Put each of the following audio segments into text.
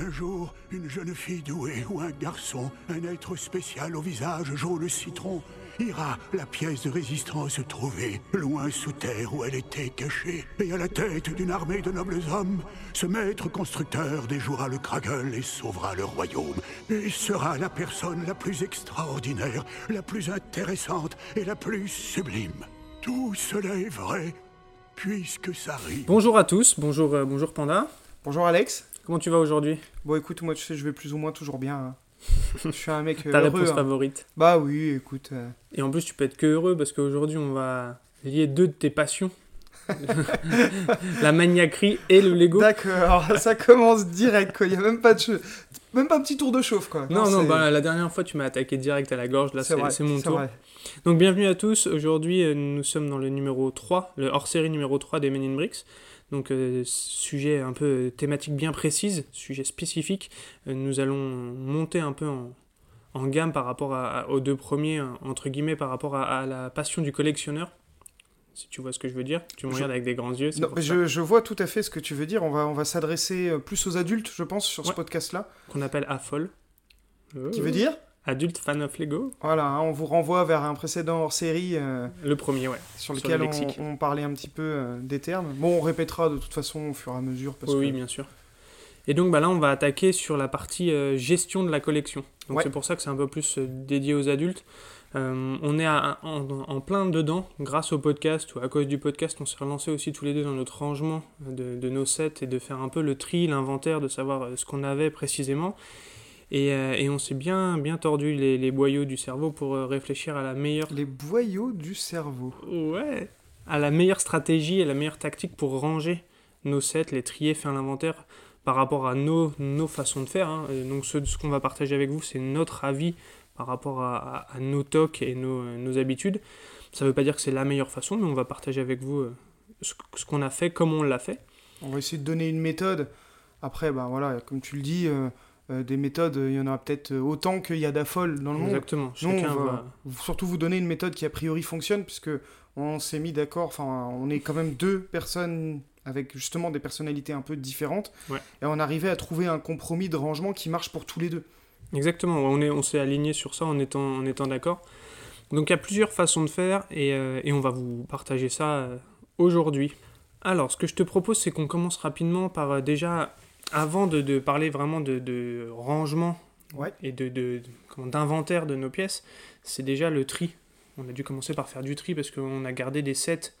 Un jour, une jeune fille douée ou un garçon, un être spécial au visage jaune citron, ira la pièce de résistance trouver, loin sous terre où elle était cachée, et à la tête d'une armée de nobles hommes, ce maître constructeur déjouera le Kragel et sauvera le royaume, et sera la personne la plus extraordinaire, la plus intéressante et la plus sublime. Tout cela est vrai, puisque ça arrive. Bonjour à tous, bonjour, euh, bonjour Panda. Bonjour Alex. Comment tu vas aujourd'hui? Bon écoute, moi tu sais, je vais plus ou moins toujours bien. hein. je suis un mec euh, Ta heureux. réponse hein. favorite. Bah oui, écoute. euh, Et en plus, tu peux être que heureux parce qu'aujourd'hui, on va lier deux de tes passions la maniaquerie et le Lego. D'accord, ça commence direct quoi. Il y a même pas de che- même pas un petit tour de chauffe quoi. Non, non, bah, la dernière fois, tu m'as attaqué direct à la gorge. Là, c'est mon tour. vrai. Donc, bienvenue à tous. Aujourd'hui, euh, nous sommes dans le numéro 3, le hors-série numéro 3 des Men in Bricks. Donc, euh, sujet un peu euh, thématique bien précise, sujet spécifique. Euh, nous allons monter un peu en, en gamme par rapport à- à- aux deux premiers, hein, entre guillemets, par rapport à, à la passion du collectionneur. Si tu vois ce que je veux dire, tu me Je- regardes avec des grands yeux. Non, mais je, je vois tout à fait ce que tu veux dire. On va, on va s'adresser plus aux adultes, je pense, sur ce podcast-là. Qu'on appelle AFOL. Qui veut dire? Adulte fan of Lego. Voilà, hein, on vous renvoie vers un précédent hors série euh, Le premier, ouais. sur Sur lequel le on, parlait un petit peu euh, des termes. Bon, on répétera de toute façon au fur et à mesure. Parce oui, que... oui, bien sûr. Et donc bah là, on va attaquer sur la partie euh, gestion de la collection. Donc Ouais. c'est pour ça que c'est un peu plus dédié aux adultes. On est à- en, en plein dedans grâce au podcast ou à cause du podcast. On s'est relancé aussi tous les deux dans notre rangement de, de nos sets et de faire un peu le tri, l'inventaire, de savoir ce qu'on avait précisément. Et, euh, et on s'est bien, bien tordu les, les boyaux du cerveau pour euh, réfléchir à la meilleure Les boyaux du cerveau. Ouais. À la meilleure stratégie et la meilleure tactique pour ranger nos sets, les trier, faire l'inventaire par rapport à nos, nos façons de faire. hein. Euh, Donc ce, ce qu'on va partager avec vous, c'est notre avis par rapport à, à- à nos tocs et nos, nos habitudes. Ça ne veut pas dire que c'est la meilleure façon, mais on va partager avec vous euh, ce, ce qu'on a fait, comment on l'a fait. On va essayer de donner une méthode. Après, ben voilà, comme tu le dis, euh, euh, des méthodes, il y en aura peut-être euh, autant qu'il y a d'affoles dans le monde. Exactement. Nous, on Chacun va va... surtout vous donner une méthode qui a priori fonctionne, puisque on s'est mis d'accord, enfin, on est quand même deux personnes avec justement des personnalités un peu différentes, Ouais. et on arrivait à trouver un compromis de rangement qui marche pour tous les deux. Exactement, on est- on s'est aligné sur ça en étant, en étant d'accord. Donc il y a plusieurs façons de faire et, euh, et on va vous partager ça euh, aujourd'hui. Alors, ce que je te propose, c'est qu'on commence rapidement par euh, déjà, avant de, de parler vraiment de, de rangement Ouais. et de, de- de- comment- d'inventaire de nos pièces, c'est déjà le tri. On a dû commencer par faire du tri parce qu'on a gardé des sets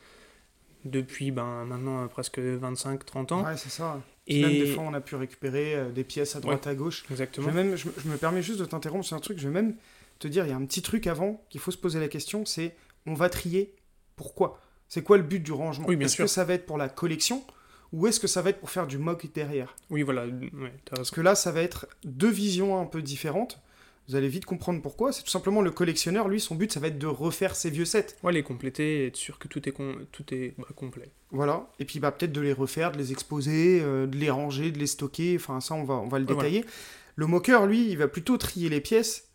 depuis ben, maintenant euh, presque 25-30 ans. Ouais, c'est ça. et... Même des fois, on a pu récupérer euh, des pièces à droite à gauche. Je, Exactement. vais même, je, je me permets juste de t'interrompre sur un truc, je vais même te dire, il y a un petit truc avant qu'il faut se poser la question, c'est on va trier pourquoi? C'est quoi le but du rangement? Oui, Est-ce que ça va être pour la collection ou est-ce que ça va être pour faire du mock derrière Oui, voilà. ouais. Parce que là, ça va être deux visions un peu différentes. Vous allez vite comprendre pourquoi. C'est tout simplement le collectionneur, lui, son but, ça va être de refaire ses vieux sets. Ouais, les compléter être sûr que tout est, tout est bah, complet. Voilà. Et puis, bah, peut-être de les refaire, de les exposer, euh, de les ranger, de les stocker. Enfin, ça, on va, on va le Ouais, détailler. Le moqueur, lui, il va plutôt trier les pièces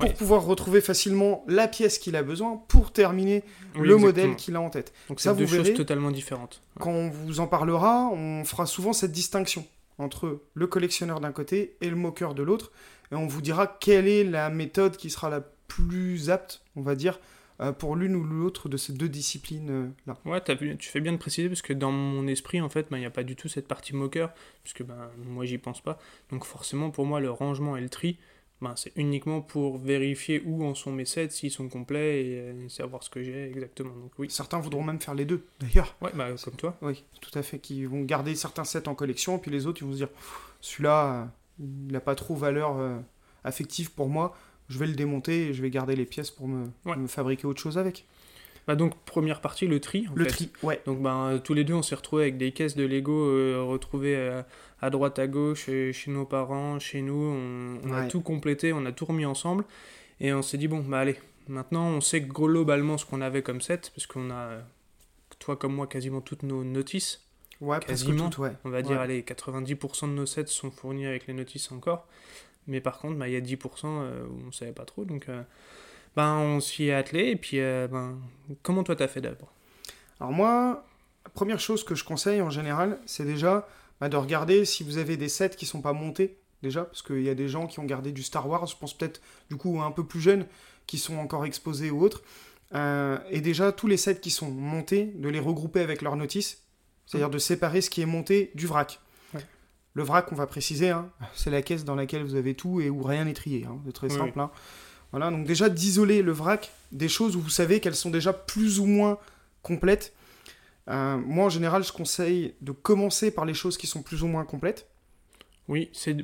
pour Ouais. pouvoir retrouver facilement la pièce qu'il a besoin pour terminer Oui, le exactement. modèle qu'il a en tête. Donc Ça, c'est deux vous verrez. choses totalement différentes. Quand on vous en parlera, on fera souvent cette distinction entre le collectionneur d'un côté et le moqueur de l'autre, et on vous dira quelle est la méthode qui sera la plus apte, on va dire, euh, pour l'une ou l'autre de ces deux disciplines-là. Ouais, t'as vu- tu fais bien de préciser parce que dans mon esprit, en fait, il n'y a pas du tout cette partie moqueur, puisque ben, moi j'y pense pas. Donc forcément, pour moi, le rangement et le tri, ben, c'est uniquement pour vérifier où en sont mes sets, s'ils sont complets et, euh, savoir ce que j'ai exactement. Donc oui. Certains voudront même faire les deux, d'ailleurs. Ouais, bah, comme toi. Oui, tout à fait, qui vont garder certains sets en collection, puis les autres, ils vont se dire, celui-là, euh, il n'a pas trop valeur euh, affective pour moi, je vais le démonter et je vais garder les pièces pour me, Ouais. me fabriquer autre chose avec. Bah, donc, première partie, le tri. En Le fait. tri, ouais. Donc ben, euh, tous les deux, on s'est retrouvés avec des caisses de Lego euh, retrouvées euh, à droite, à gauche, chez nos parents, chez nous. On, on a tout complété, on a tout remis ensemble. Et on s'est dit, bon, bah allez, maintenant on sait globalement ce qu'on avait comme set, parce qu'on a, toi comme moi, quasiment toutes nos notices. Ouais, Quasiment. toutes, ouais. On va dire, Ouais. allez, 90% de nos sets sont fournis avec les notices encore. Mais par contre, bah, il y a 10% euh, où on savait pas trop. Donc, euh, ben, on s'y est attelé. Et puis, euh, ben, comment toi t'as fait d'abord? Alors moi, la première chose que je conseille en général, c'est déjà bah, de regarder si vous avez des sets qui sont pas montés déjà, parce qu'il y a des gens qui ont gardé du Star Wars, je pense peut-être du coup un peu plus jeunes, qui sont encore exposés ou autres. Euh, et déjà, tous les sets qui sont montés, de les regrouper avec leur notice, c'est-à-dire de séparer ce qui est monté du vrac. Ouais. Le vrac, on va préciser, hein, c'est la caisse dans laquelle vous avez tout et où rien n'est trié. hein, c'est très Oui, simple. hein. Voilà, donc déjà d'isoler le vrac des choses où vous savez qu'elles sont déjà plus ou moins complètes. Euh, moi, en général, je conseille de commencer par les choses qui sont plus ou moins complètes. Oui, c'est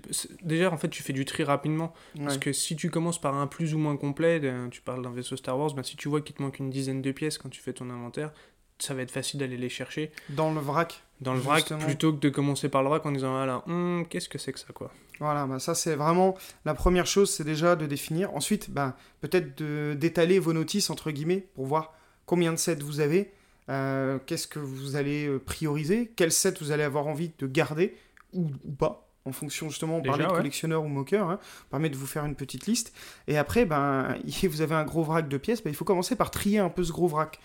déjà en fait tu fais du tri rapidement parce que si tu commences par un plus ou moins complet, euh, tu parles d'un vaisseau Star Wars, ben, si tu vois qu'il te manque une dizaine de pièces quand tu fais ton inventaire, ça va être facile d'aller les chercher Dans le vrac, dans le vrac plutôt que de commencer par le vrac en disant voilà, hum, qu'est-ce que c'est que ça quoi. Voilà, bah ça c'est vraiment la première chose, c'est déjà de définir. Ensuite, bah, peut-être de- d'étaler vos notices entre guillemets pour voir combien de sets vous avez, euh, qu'est-ce que vous allez euh, prioriser, quel set vous allez avoir envie de garder ou, ou pas. En fonction justement, on Déjà, parlait de ouais. collectionneur ou moqueur, hein, permet de vous faire une petite liste. Et après, ben, vous avez un gros vrac de pièces, ben, il faut commencer par trier un peu ce gros vrac.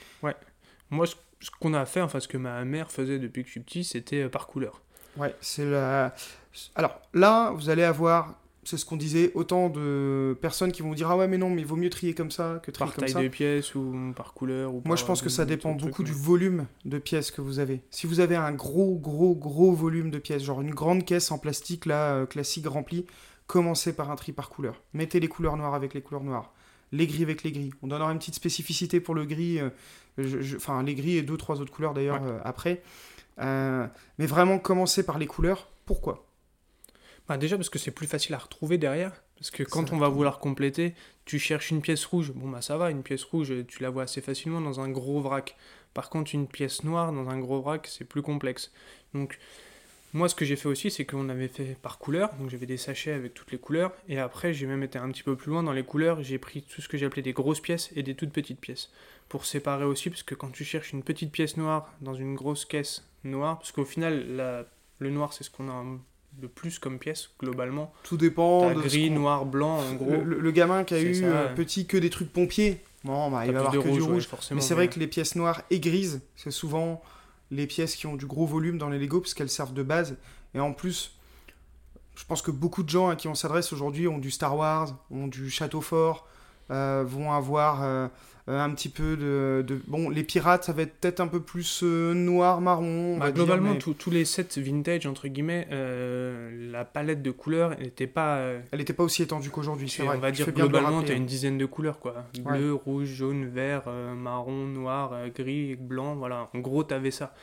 Moi ce, ce qu'on a fait, enfin ce que ma mère faisait depuis que je suis petit, c'était euh, par couleur. Ouais, c'est la. Alors là, vous allez avoir, c'est ce qu'on disait, autant de personnes qui vont vous dire ah ouais mais non mais il vaut mieux trier comme ça que trier Par comme taille ça. de pièce ou par couleur ou Moi par, je pense que ça dépend beaucoup du mais- volume de pièces que vous avez. Si vous avez un gros gros gros volume de pièces, genre une grande caisse en plastique là euh, classique remplie, commencez par un tri par couleur. Mettez les couleurs noires avec les couleurs noires. Les gris avec les gris. On donnera une petite spécificité pour le gris, euh, je- je- enfin les gris et deux trois autres couleurs d'ailleurs Ouais. euh, après. Euh, mais vraiment commencer par les couleurs. Pourquoi? Bah, déjà parce que c'est plus facile à retrouver derrière. Parce que quand on va va vouloir compléter, tu cherches une pièce rouge. Bon bah ça va, une pièce rouge, tu la vois assez facilement dans un gros vrac. Par contre, une pièce noire dans un gros vrac, c'est plus complexe. Donc moi ce que j'ai fait aussi, c'est qu'on avait fait par couleur. Donc j'avais des sachets avec toutes les couleurs. Et après, j'ai même été un petit peu plus loin dans les couleurs. J'ai pris tout ce que j'appelais des grosses pièces et des toutes petites pièces. Pour séparer aussi, parce que quand tu cherches une petite pièce noire dans une grosse caisse noire, parce qu'au final, la- le noir c'est ce qu'on a le plus comme pièce globalement. Tout dépend de gris, noir, blanc, en gros. Le, le- le gamin qui a eu ça, euh, ouais. petit que des trucs pompiers, bon, bah, il va avoir que de du rouge, ouais, forcément. Mais c'est vrai que les pièces noires et grises, c'est souvent les pièces qui ont du gros volume dans les Lego parce qu'elles servent de base. Et en plus, je pense que beaucoup de gens à qui on s'adresse aujourd'hui ont du Star Wars, ont du Château Fort, euh, vont avoir euh, un petit peu de, de- Bon, les pirates, ça va être peut-être un peu plus euh, noir, marron. on Bah, va dire, globalement, mais tous- les sets vintage, entre guillemets, euh, la palette de couleurs n'était pas. euh, Elle n'était pas aussi étendue qu'aujourd'hui, c'est vrai. on va dire globalement, tu as hein. une dizaine de couleurs, quoi. Ouais. Bleu, rouge, jaune, vert, euh, marron, noir, euh, gris, blanc, voilà. En gros, tu avais ça.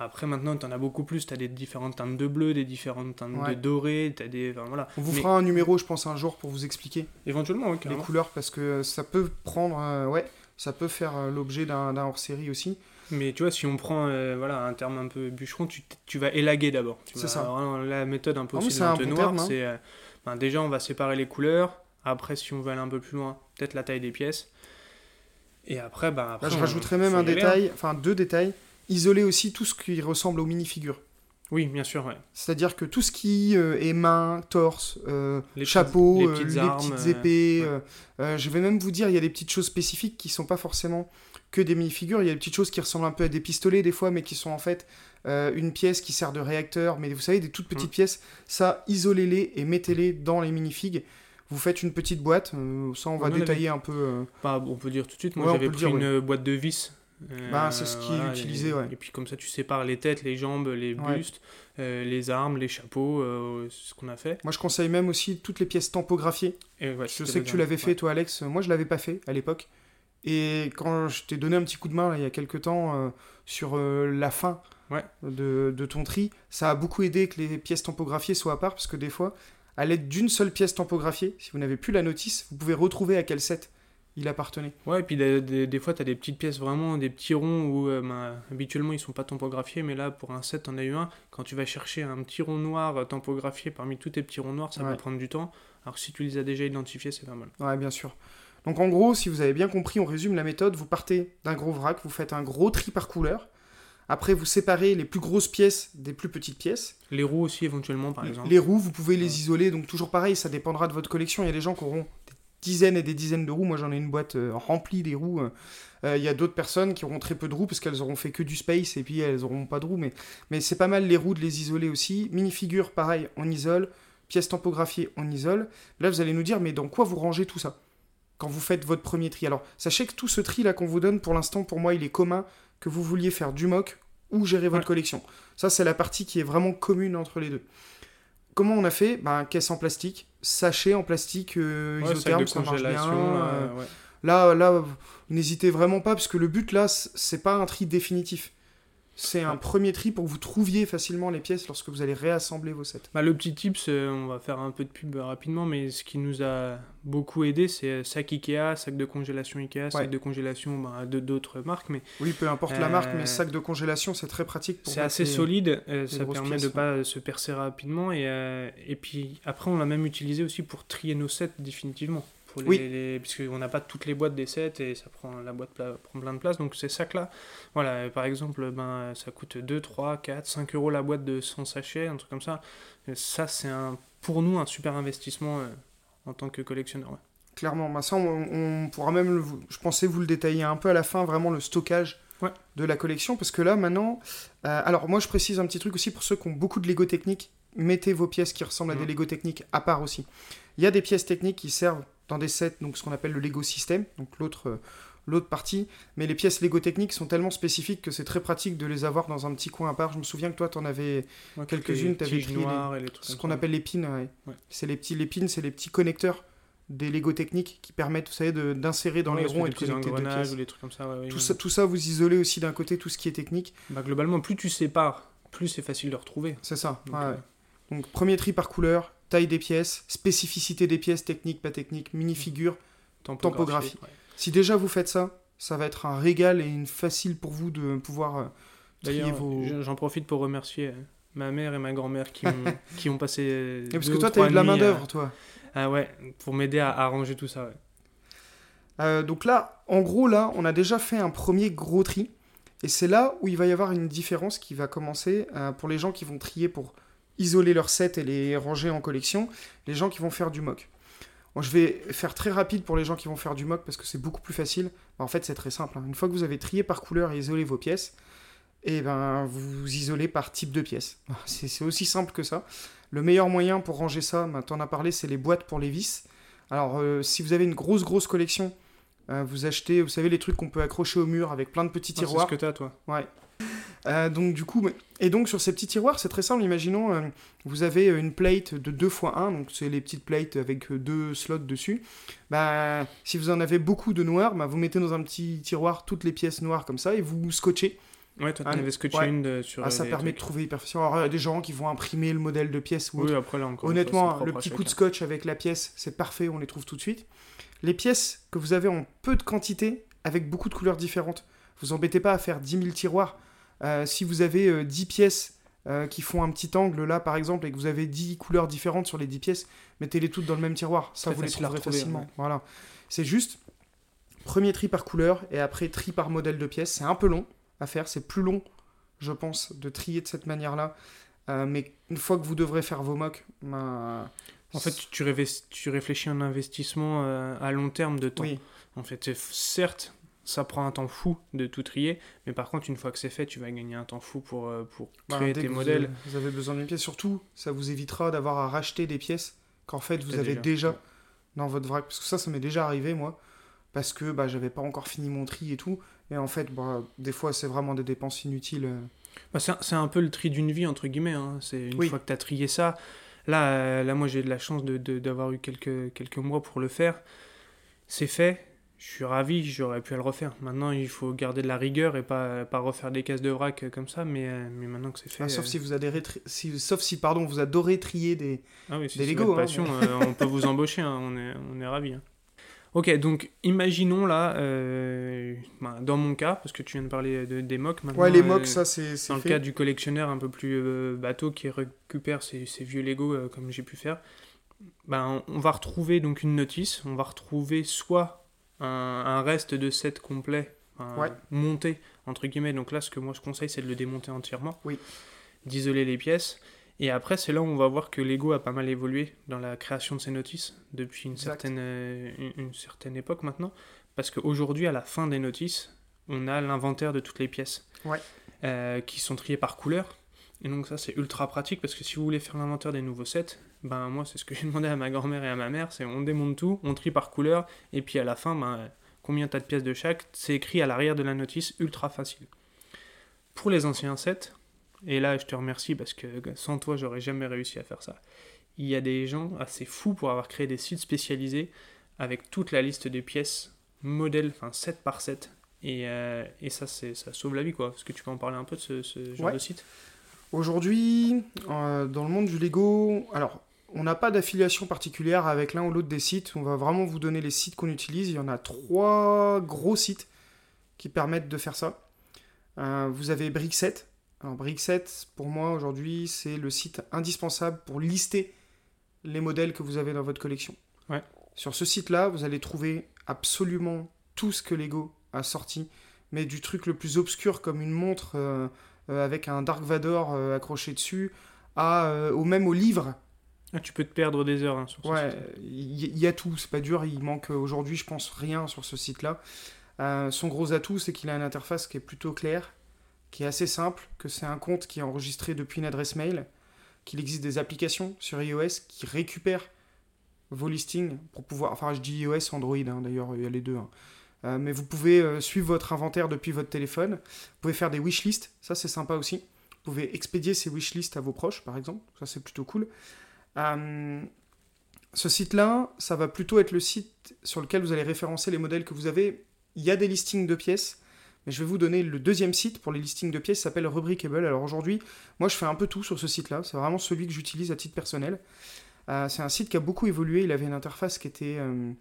Après, maintenant, tu en as beaucoup plus. Tu as des différentes teintes de bleu, des différentes teintes Ouais. de doré, as des. enfin, voilà. On vous Mais fera un numéro, je pense, un jour pour vous expliquer Éventuellement, oui, les couleurs parce que ça peut prendre. euh, ouais, ça peut faire euh, l'objet d'un d'un hors-série aussi. Mais tu vois, si on prend euh, voilà, un terme un peu bûcheron, tu, tu vas élaguer d'abord. C'est ça. la méthode un peu Non, mais aussi c'est de un l'entonnoir, bon terme, hein. c'est euh, ben, déjà on va séparer les couleurs. Après, si on veut aller un peu plus loin, peut-être la taille des pièces. Et après, ben, après Là, je on- rajouterais même un détail, enfin deux détails. Isoler aussi tout ce qui ressemble aux minifigures. Oui, bien sûr, ouais. C'est-à-dire que tout ce qui euh, est main, torse, euh, Les petites- chapeau, les euh, petites les petites euh, épées. ouais. je vais même vous dire, il y a des petites choses spécifiques qui sont pas forcément que des minifigures. Il y a des petites choses qui ressemblent un peu à des pistolets des fois, mais qui sont en fait une pièce qui sert de réacteur. Mais vous savez, des toutes petites Mm. pièces, ça, isolez-les et mettez-les dans les minifigs. Vous faites une petite boîte, euh, ça on va avait. détailler un peu. euh, Bah, on peut dire tout de suite, moi Ouais, j'avais pris dire, une boîte de vis. Euh, Bah, c'est ce qui est utilisé, et, ouais. Et puis comme ça, tu sépares les têtes, les jambes, les Ouais. bustes, euh, les armes, les chapeaux, euh, c'est ce qu'on a fait. Moi, je conseille même aussi toutes les pièces tampographiées. Et ouais, Je sais que tu l'avais fait, toi, Alex. Moi, je l'avais pas fait à l'époque. Et quand je t'ai donné un petit coup de main, là, il y a quelques temps, euh, sur euh, la fin de, de ton tri, ça a beaucoup aidé que les pièces tampographiées soient à part, parce que des fois, à l'aide d'une seule pièce tampographiée, si vous n'avez plus la notice, vous pouvez retrouver à quel set il appartenait. Ouais, et puis des, des- des fois, tu as des petites pièces vraiment, des petits ronds où euh, ben, habituellement ils sont pas tampographiés, mais là pour un set, t'en as eu un. Quand tu vas chercher un petit rond noir euh, tampographié parmi tous tes petits ronds noirs, ça va Ouais. prendre du temps. Alors si tu les as déjà identifiés, c'est pas mal. Ouais, bien sûr. Donc en gros, si vous avez bien compris, on résume la méthode. Vous partez d'un gros vrac, vous faites un gros tri par couleur. Après, vous séparez les plus grosses pièces des plus petites pièces. Les roues aussi, éventuellement, par exemple. Les roues, vous pouvez les isoler, donc toujours pareil, ça dépendra de votre collection. Il y a des gens qui auront des dizaines et des dizaines de roues. Moi, j'en ai une boîte euh, remplie des roues. Euh, Il y a d'autres personnes qui auront très peu de roues parce qu'elles auront fait que du space et puis elles auront pas de roues. Mais, mais c'est pas mal les roues de les isoler aussi. Minifigure, pareil, on isole. Pièces tampographiées, on isole. Là, vous allez nous dire, mais dans quoi vous rangez tout ça quand vous faites votre premier tri? Alors, sachez que tout ce tri là qu'on vous donne, pour l'instant, pour moi, il est commun que vous vouliez faire du mock ou gérer votre Ouais. collection. Ça, c'est la partie qui est vraiment commune entre les deux. Comment on a fait? Ben, Caisse en plastique, sachet en plastique euh, Ouais, isotherme, de ça marche bien. euh, euh, ouais. Là, là, n'hésitez vraiment pas, parce que le but là, c'est pas un tri définitif. C'est un premier tri pour que vous trouviez facilement les pièces lorsque vous allez réassembler vos sets. Bah, le petit euh, on va faire un peu de pub euh, rapidement, mais ce qui nous a beaucoup aidé, c'est euh, sac Ikea, sac de congélation Ikea, Ouais. sac de congélation bah, de d'autres marques, mais Oui, peu importe la marque, Euh, mais sac de congélation, c'est très pratique. pour c'est assez les- solide, euh, ça permet pièces, de ouais. pas se percer rapidement, et, euh, et puis après on l'a même utilisé aussi pour trier nos sets définitivement. Pour les, Oui. les- puisqu'on n'a pas toutes les boîtes des sets et ça prend la boîte prend plein de place, donc ces sacs-là, voilà, euh, par exemple, ben, ça coûte 2, 3, 4, 5 euros la boîte de 100 sachets, un truc comme ça. Euh, Ça, c'est un, pour nous un super investissement euh, en tant que collectionneur. ouais. Clairement, bah ça, on, on pourra même, je pensais vous le détailler un peu à la fin, vraiment le stockage Ouais. de la collection, parce que là, maintenant, euh, alors moi, je précise un petit truc aussi pour ceux qui ont beaucoup de Lego techniques, mettez vos pièces qui ressemblent à des Lego techniques à part aussi. Il y a des pièces techniques qui servent dans des sets, donc ce qu'on appelle le Lego système, donc l'autre euh, l'autre partie, mais les pièces Lego techniques sont tellement spécifiques que c'est très pratique de les avoir dans un petit coin à part. Je me souviens que toi, tu en avais Ouais, Quelques-unes, tiges pris les- les ce qu'on appelle les pins. ouais. Ouais. C'est les petits les pins, c'est les petits connecteurs des Lego techniques qui permettent, vous savez, d'insérer dans les ronds et de connecter deux pièces. ou des trucs comme ça. Tout ça, tout ça, vous isolez aussi d'un côté tout ce qui est technique. Bah, globalement, plus tu sépares, plus c'est facile de retrouver. C'est ça. Donc, euh. Donc, premier tri par couleur, taille des pièces, spécificité des pièces, technique, pas technique, mini-figure. Topographie. ouais. Si déjà vous faites ça, ça va être un régal et une facile pour vous de pouvoir euh, trier vos. j'en- profite pour remercier euh, ma mère et ma grand-mère qui, ont, qui ont passé. euh, Et parce que toi, t'as eu trois de la main-d'œuvre, toi. Ah ouais, pour m'aider à, à ranger tout ça. ouais. Euh, donc là, en gros, là, on a déjà fait un premier gros tri. Et c'est là où il va y avoir une différence qui va commencer euh, pour les gens qui vont trier pour isoler leurs sets et les ranger en collection, les gens qui vont faire du mock. Bon, je vais faire très rapide pour les gens qui vont faire du mock parce que c'est beaucoup plus facile. Bah, en fait, c'est très simple. hein. Une fois que vous avez trié par couleur et isolé vos pièces, et ben, vous isolez par type de pièce. C'est c'est aussi simple que ça. Le meilleur moyen pour ranger ça, bah, t'en as parlé, c'est les boîtes pour les vis. Alors, euh, si vous avez une grosse, grosse collection, euh, vous achetez, vous savez, les trucs qu'on peut accrocher au mur avec plein de petits Ah, c'est tiroirs. ce que t'as, toi. Ouais. Euh, donc du coup, et donc sur ces petits tiroirs, c'est très simple. Imaginons, euh, vous avez une plate de 2 x 1, donc c'est les petites plates avec euh, deux slots dessus. Bah, si vous en avez beaucoup de noir, bah, vous mettez dans un petit tiroir toutes les pièces noires comme ça et vous scotchez. Ouais, toi, Ah, t'en avais scotché ouais. une de- sur. Ah, euh, ça permet de trouver hyper facile. Alors, il y a des gens qui vont imprimer le modèle de pièce ou. Oui, après là encore. Honnêtement, propre le petit coup de scotch avec la pièce, c'est parfait, on les trouve tout de suite. Les pièces que vous avez en peu de quantité, avec beaucoup de couleurs différentes, vous embêtez pas à faire 10 000 tiroirs. Euh, si vous avez euh, 10 pièces euh, qui font un petit angle là, par exemple, et que vous avez 10 couleurs différentes sur les 10 pièces, mettez-les toutes dans le même tiroir. Ça, Très vous les trouverez facilement. ouais. Voilà. C'est juste premier tri par couleur et après tri par modèle de pièce. C'est un peu long à faire, c'est plus long, je pense, de trier de cette manière-là. Euh, mais une fois que vous devrez faire vos mocks, ben, En fait, tu, réfléchis, tu réfléchis à un investissement à long terme de temps. oui, En fait, certes, ça prend un temps fou de tout trier, mais par contre, une fois que c'est fait, tu vas gagner un temps fou pour, euh, pour Bah, créer tes vous modèles. avez- Vous avez besoin d'une pièce. Surtout, ça vous évitera d'avoir à racheter des pièces qu'en fait vous avez déjà. déjà, dans votre vrac. Parce que ça, ça m'est déjà arrivé, moi. Parce que bah, j'avais pas encore fini mon tri et tout. Et en fait, bah, des fois, c'est vraiment des dépenses inutiles. euh. Bah, c'est un- un peu le tri d'une vie, entre guillemets. hein. C'est une Oui. fois que tu as trié ça. Là, euh, là moi, j'ai de la chance de- de- d'avoir eu quelques, quelques mois pour le faire. C'est fait. Je suis ravi, j'aurais pu le refaire. Maintenant, il faut garder de la rigueur et pas, pas refaire des cases de vrac euh, comme ça. Mais, euh, mais maintenant que c'est fait. Ah, sauf euh, si vous adorez, tri- si, sauf si pardon, vous adorez trier des. Ah oui, si Des Lego, hein, passion, on peut vous embaucher, hein, on est, on est ravis. hein. Ok, donc imaginons là, euh, ben, dans mon cas, parce que tu viens de parler de, des mocks maintenant. Ouais, les euh, mocks, ça c'est Dans le cas du collectionneur un peu plus bateau qui récupère ses, ses vieux Lego comme j'ai pu faire, ben, on va retrouver donc une notice, on va retrouver soit un, un reste de set complet Ouais. monté, entre guillemets. Donc là, ce que moi je conseille, c'est de le démonter entièrement, Oui. d'isoler les pièces. Et après, c'est là où on va voir que Lego a pas mal évolué dans la création de ses notices depuis une, Exact. certaine, euh, une, une certaine époque maintenant. Parce qu'aujourd'hui, à la fin des notices, on a l'inventaire de toutes les pièces Ouais. euh, qui sont triées par couleur. Et donc, ça, c'est ultra pratique parce que si vous voulez faire l'inventaire des nouveaux sets, ben moi, c'est ce que j'ai demandé à ma grand-mère et à ma mère c'est on démonte tout, on trie par couleur, et puis à la fin, ben, combien t'as de pièces de chaque, c'est écrit à l'arrière de la notice, ultra facile. Pour les anciens sets, et là je te remercie parce que sans toi j'aurais jamais réussi à faire ça, il y a des gens assez fous pour avoir créé des sites spécialisés avec toute la liste des pièces, modèles, enfin set par set. Et, euh, et ça, c'est, ça sauve la vie, quoi. Est-ce que tu peux en parler un peu de ce, ce genre Ouais. de site? Aujourd'hui, euh, dans le monde du Lego, alors on n'a pas d'affiliation particulière avec l'un ou l'autre des sites. On va vraiment vous donner les sites qu'on utilise. Il y en a trois gros sites qui permettent de faire ça. Euh, vous avez Brickset. Alors Brickset, pour moi aujourd'hui, c'est le site indispensable pour lister les modèles que vous avez dans votre collection. Ouais. Sur ce site-là, vous allez trouver absolument tout ce que Lego a sorti, mais du truc le plus obscur comme une montre. euh, euh, avec un Dark Vador accroché dessus, à, ou même au livre. Ah, Tu peux te perdre des heures hein, sur ce Ouais, site. il y, a tout, c'est pas dur, il manque euh, aujourd'hui, je pense, rien sur ce site-là. Euh, son gros atout, c'est qu'il a une interface qui est plutôt claire, qui est assez simple, que c'est un compte qui est enregistré depuis une adresse mail, qu'il existe des applications sur iOS qui récupèrent vos listings pour pouvoir. Enfin, je dis iOS, Android, hein, d'ailleurs, il y a les deux. hein. Euh, mais vous pouvez euh, suivre votre inventaire depuis votre téléphone. Vous pouvez faire des wishlists, ça c'est sympa aussi. Vous pouvez expédier ces wishlists à vos proches, par exemple. Ça c'est plutôt cool. Euh, ce site-là, ça va plutôt être le site sur lequel vous allez référencer les modèles que vous avez. Il y a des listings de pièces, mais je vais vous donner le deuxième site pour les listings de pièces, s'appelle Rubricable. Alors aujourd'hui, moi je fais un peu tout sur ce site-là, c'est vraiment celui que j'utilise à titre personnel. Euh, c'est un site qui a beaucoup évolué, il avait une interface qui était euh,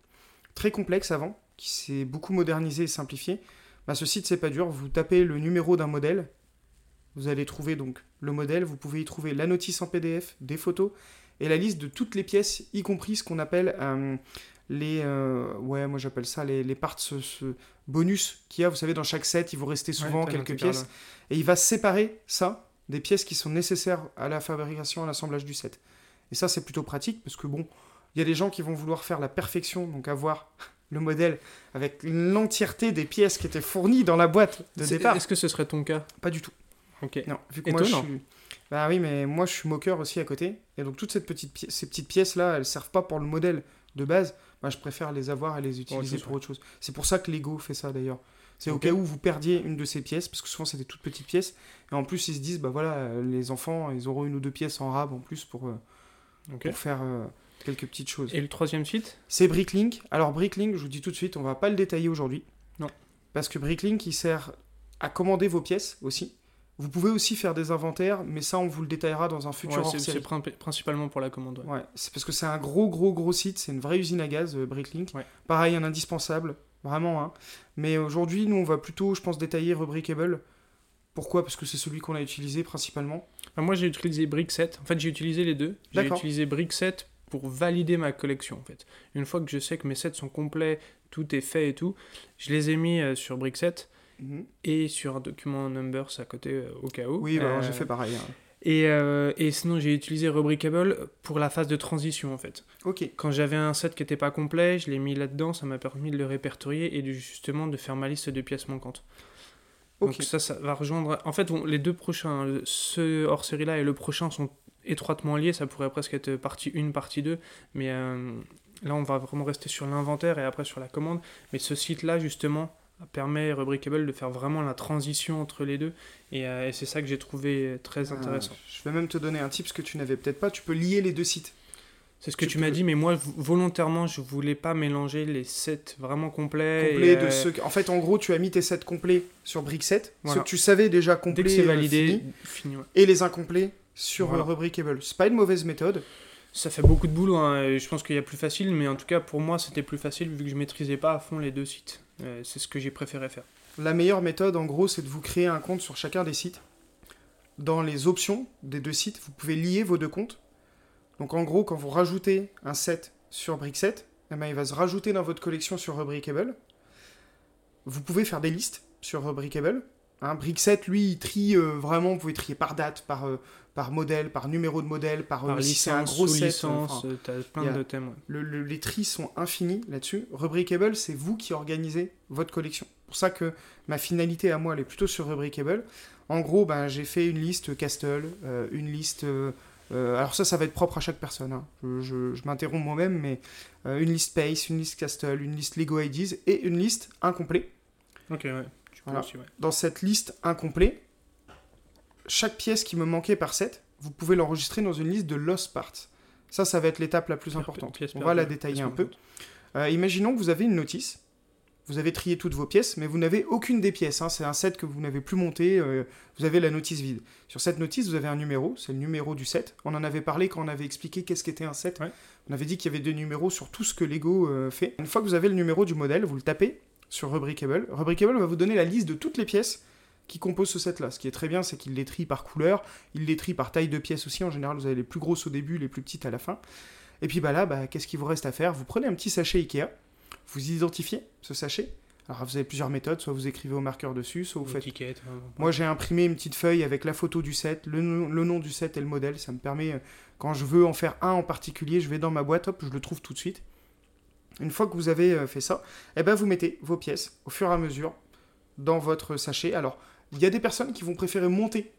très complexe avant, qui s'est beaucoup modernisé et simplifié. Bah, ce site, c'est pas dur, vous tapez le numéro d'un modèle, vous allez trouver donc le modèle, vous pouvez y trouver la notice en PDF, des photos, et la liste de toutes les pièces, y compris ce qu'on appelle euh, les... euh, ouais, moi j'appelle ça les, les parts ce, ce bonus qu'il y a, vous savez, dans chaque set, il vous rester souvent Ouais, quelques pièces, là. et il va séparer ça des pièces qui sont nécessaires à la fabrication, à l'assemblage du set. Et ça, c'est plutôt pratique, parce que bon, il y a des gens qui vont vouloir faire la perfection, donc avoir le modèle avec l'entièreté des pièces qui étaient fournies dans la boîte de C'est- départ. Est-ce que ce serait ton cas? Pas du tout. Ok. Non, vu que moi je suis. Bah oui, mais moi je suis moqueur aussi à côté. Et donc toutes cette petite pi- ces petites pièces-là, elles servent pas pour le modèle de base. Bah, je préfère les avoir et les utiliser pour autre chose. C'est pour ça que Lego fait ça d'ailleurs. C'est au cas où vous perdiez une de ces pièces, parce que souvent c'est des toutes petites pièces. Et en plus ils se disent, bah voilà, euh, les enfants, ils auront une ou deux pièces en rab en plus pour, euh, pour faire euh, quelques petites choses. Et le troisième site? C'est Bricklink. Alors Bricklink, je vous dis tout de suite, on va pas le détailler aujourd'hui. Non. Parce que Bricklink, il sert à commander vos pièces aussi. Vous pouvez aussi faire des inventaires, mais ça, on vous le détaillera dans un futur Ouais, c'est- principalement pour la commande. ouais. Ouais, c'est parce que c'est un gros, gros, gros site. C'est une vraie usine à gaz, euh, Bricklink. Ouais. Pareil, un indispensable, vraiment. hein. Mais aujourd'hui, nous, on va plutôt, je pense, détailler Rubricable. Pourquoi? Parce que c'est celui qu'on a utilisé principalement. Enfin, moi, j'ai utilisé Brickset. En fait, j'ai utilisé les deux. J'ai utilisé Brickset pour valider ma collection, en fait. Une fois que je sais que mes sets sont complets, tout est fait et tout, je les ai mis euh, sur Brickset Mhm. et sur un document Numbers à côté euh, au cas où. Oui, bah, Euh, j'ai fait pareil. hein. Et, euh, et sinon, j'ai utilisé Rubricable pour la phase de transition, en fait. Ok. Quand j'avais un set qui n'était pas complet, je l'ai mis là-dedans, ça m'a permis de le répertorier et de, justement de faire ma liste de pièces manquantes. Donc ça, ça va rejoindre... En fait, les deux prochains, le- ce hors-série-là et le prochain sont étroitement liés, ça pourrait presque être partie 1, partie 2, mais euh, là, on va vraiment rester sur l'inventaire et après sur la commande. Mais ce site-là, justement, permet Rubricable de faire vraiment la transition entre les deux, et, euh, et c'est ça que j'ai trouvé très intéressant. Euh, je vais même te donner un tip, ce que tu n'avais peut-être pas. Tu peux lier les deux sites. C'est ce que Tu tu, m'as dit, mais moi, volontairement, je voulais pas mélanger les sets vraiment complets. Complet et, de euh, ceux. En fait, en gros, tu as mis tes sets complets sur Brickset. Voilà. Ceux que tu savais déjà Dès complets. que c'est euh, validé, finis, fini. ouais. et les incomplets sur Voilà. Rubricable. C'est pas une mauvaise méthode. Ça fait beaucoup de boulot, hein, je pense qu'il y a plus facile, mais en tout cas, pour moi, c'était plus facile vu que je maîtrisais pas à fond les deux sites. Euh, c'est ce que j'ai préféré faire. La meilleure méthode, en gros, c'est de vous créer un compte sur chacun des sites. Dans les options des deux sites, vous pouvez lier vos deux comptes. Donc, en gros, quand vous rajoutez un set sur Brickset, eh ben, il va se rajouter dans votre collection sur Rubricable. Vous pouvez faire des listes sur Rubricable. Hein, Brickset, lui, il trie euh, vraiment, vous pouvez trier par date, par, euh, par modèle, par numéro de modèle, par, Par euh, si c'est un licence, gros set. licence, enfin, plein a- de thèmes. ouais. le- le- les tris sont infinis là-dessus. Rubricable, c'est vous qui organisez votre collection. C'est pour ça que ma finalité à moi, elle est plutôt sur Rubricable. En gros, ben, j'ai fait une liste Castle, euh, une liste... euh, alors ça, ça va être propre à chaque personne. hein. Je, je- je m'interromps moi-même, mais euh, une liste Pace, une liste Castle, une liste Lego IDs et une liste incomplet. Ok, ouais. Tu peux Voilà. aussi, ouais. Dans cette liste incomplet, chaque pièce qui me manquait par set, vous pouvez l'enregistrer dans une liste de lost parts. Ça, ça va être l'étape la plus importante. On va la détailler un peu. Euh, imaginons que vous avez une notice, vous avez trié toutes vos pièces, mais vous n'avez aucune des pièces. hein. C'est un set que vous n'avez plus monté, euh, vous avez la notice vide. Sur cette notice, vous avez un numéro, c'est le numéro du set. On en avait parlé quand on avait expliqué qu'est-ce qu'était un set. Ouais. On avait dit qu'il y avait deux numéros sur tout ce que Lego euh, fait. Une fois que vous avez le numéro du modèle, vous le tapez sur Rubricable. Rubricable va vous donner la liste de toutes les pièces qui composent ce set-là. Ce qui est très bien, c'est qu'il les trie par couleur, il les trie par taille de pièces aussi. En général, vous avez les plus grosses au début, les plus petites à la fin. Et puis bah là, bah, qu'est-ce qu'il vous reste à faire? Vous prenez un petit sachet Ikea, vous identifiez ce sachet. Alors vous avez plusieurs méthodes, soit vous écrivez au marqueur dessus, soit vous faites... Hein, Moi j'ai imprimé une petite feuille avec la photo du set, le, nom- le nom du set et le modèle. Ça me permet, euh, quand je veux en faire un en particulier, je vais dans ma boîte, hop, je le trouve tout de suite. Une fois que vous avez euh, fait ça, eh ben vous mettez vos pièces au fur et à mesure dans votre sachet. Alors, il y a des personnes qui vont préférer monter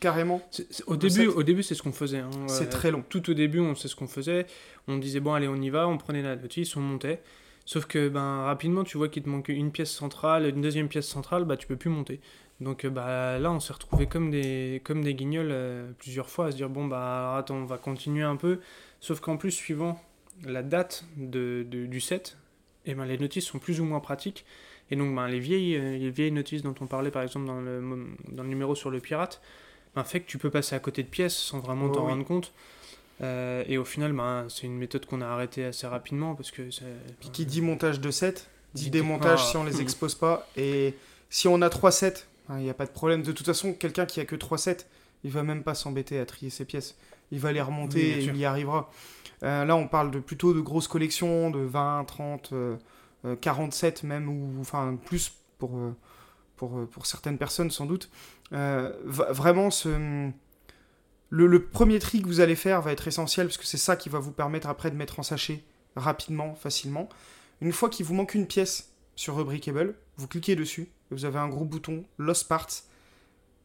carrément. Au, début, au début, c'est ce qu'on faisait. hein. C'est Euh, très long. Tout au début, on sait ce qu'on faisait. On disait, bon, allez, on y va. On prenait la notice, on montait. Sauf que ben, rapidement, tu vois qu'il te manque une pièce centrale, une deuxième pièce centrale, bah, tu peux plus monter. Donc euh, bah, là, on s'est retrouvé comme des, comme des guignols euh, plusieurs fois à se dire, bon, bah alors, attends, on va continuer un peu. Sauf qu'en plus, suivant la date de, de- du set, et ben, les notices sont plus ou moins pratiques. Et donc, ben, les, vieilles, euh, les vieilles notices dont on parlait, par exemple, dans le, dans le numéro sur le pirate, ben, fait que tu peux passer à côté de pièces sans vraiment Oh t'en oui. rendre compte. Euh, et au final, ben, c'est une méthode qu'on a arrêtée assez rapidement parce que ça- Puis qui dit montage de sets, dit Dit- démontage Ah. si on les expose pas. Et si on a 3 sets, hein, il n'y a pas de problème. De toute façon, quelqu'un qui a que 3 sets, il va même pas s'embêter à trier ses pièces. Il va les remonter Oui, et il y arrivera. Euh, là, on parle de plutôt de grosses collections, de 20, 30, euh, euh, 47 même, ou enfin plus pour, euh, pour, euh, pour certaines personnes sans doute. Euh, vraiment, ce... le, le premier tri que vous allez faire va être essentiel parce que c'est ça qui va vous permettre après de mettre en sachet rapidement, facilement. Une fois qu'il vous manque une pièce sur Rubricable, vous cliquez dessus et vous avez un gros bouton Lost Parts